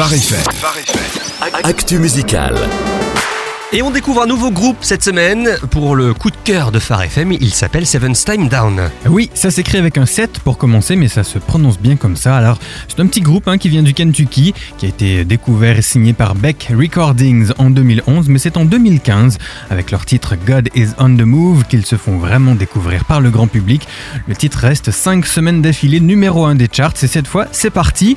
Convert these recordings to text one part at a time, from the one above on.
Phare. Actu musical. Et on découvre un nouveau groupe cette semaine pour le coup de cœur de Phare FM. Il s'appelle Seven Time Down. Oui, ça s'écrit avec un 7 pour commencer, mais ça se prononce bien comme ça. Alors, c'est un petit groupe hein, qui vient du Kentucky, qui a été découvert et signé par Beck Recordings en 2011, mais c'est en 2015, avec leur titre God is on the Move, qu'ils se font vraiment découvrir par le grand public. Le titre reste 5 semaines d'affilée numéro 1 des charts, et cette fois, c'est parti.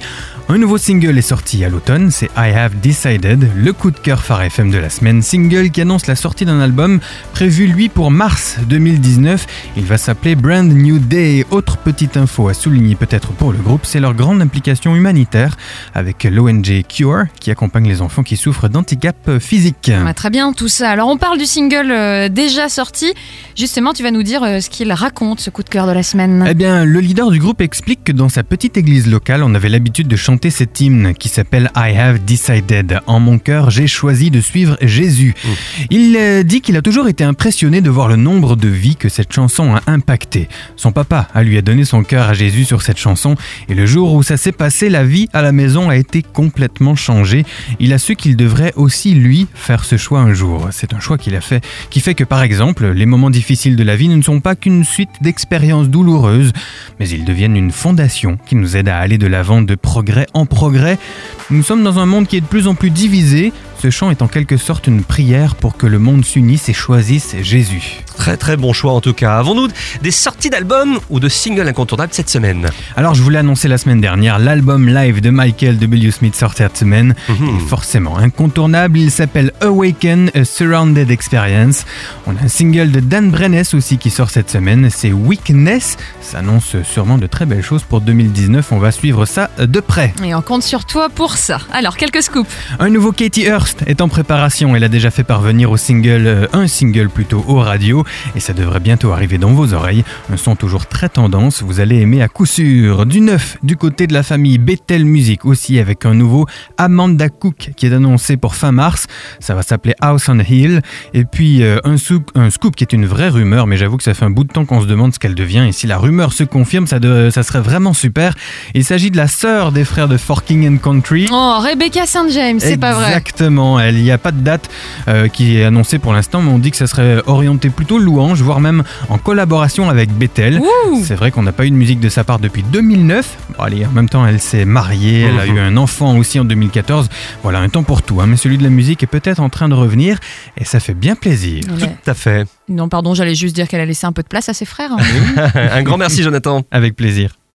Un nouveau single est sorti à l'automne, c'est I Have Decided, le coup de cœur Phare FM de la semaine. Single qui annonce la sortie d'un album prévu lui pour mars 2019. Il va s'appeler Brand New Day. Autre petite info à souligner peut-être pour le groupe, c'est leur grande implication humanitaire avec l'ONG Cure qui accompagne les enfants qui souffrent d'handicap physique. Ah, très bien tout ça. Alors on parle du single euh, déjà sorti. Justement, tu vas nous dire euh, ce qu'il raconte, ce coup de cœur de la semaine. Eh bien, le leader du groupe explique que dans sa petite église locale, on avait l'habitude de chanter cet hymne qui s'appelle I Have Decided. En mon cœur, j'ai choisi de suivre Jésus. Il euh, dit qu'il a toujours été impressionné de voir le nombre de vies que cette chanson a impacté. Son papa a lui a donné son cœur à Jésus sur cette chanson et le jour où ça s'est passé, la vie à la maison a été complètement changée. Il a su qu'il devrait aussi lui faire ce choix un jour. C'est un choix qu'il a fait qui fait que par exemple, les moments difficiles de la vie ne sont pas qu'une suite d'expériences douloureuses, mais ils deviennent une fondation qui nous aide à aller de l'avant de progrès en progrès. Nous sommes dans un monde qui est de plus en plus divisé. Ce chant est en quelque sorte une prière pour que le monde s'unisse et choisisse Jésus. Très très bon choix en tout cas. Avons-nous des sorties d'albums ou de singles incontournables cette semaine? Alors je vous l'ai annoncé la semaine dernière, l'album live de Michael W. Smith sort cette semaine. Mhm. est forcément incontournable, il s'appelle Awaken a Surrounded Experience. On a un single de Dan Brennes aussi qui sort cette semaine, c'est Weakness. Ça annonce sûrement de très belles choses pour 2019, on va suivre ça de près. Et on compte sur toi pour ça. Alors, quelques scoops. Un nouveau Katie Est en préparation. Elle a déjà fait parvenir au single, euh, un single plutôt aux radios, et ça devrait bientôt arriver dans vos oreilles. Un son toujours très tendance, vous allez aimer à coup sûr. Du neuf, du côté de la famille Bethel Music aussi, avec un nouveau Amanda Cook qui est annoncé pour fin mars. Ça va s'appeler House on Hill. Et puis euh, un, scoop, un scoop qui est une vraie rumeur, mais j'avoue que ça fait un bout de temps qu'on se demande ce qu'elle devient. Et si la rumeur se confirme, ça, de- ça serait vraiment super. Il s'agit de la sœur des frères de Forking and Country. Oh, Rebecca St. James, c'est pas vrai. Exactement, il n'y a pas de date euh, qui est annoncée pour l'instant, mais on dit que ça serait orienté plutôt louange, voire même en collaboration avec Bethel. C'est vrai qu'on n'a pas eu de musique de sa part depuis 2009. Bon, allez, en même temps, elle s'est mariée, elle a eu un enfant aussi en 2014. Voilà, un temps pour tout, hein, mais celui de la musique est peut-être en train de revenir et ça fait bien plaisir. Tout à fait. Non, pardon, j'allais juste dire qu'elle a laissé un peu de place à ses frères. hein. Un grand merci Jonathan. Avec plaisir.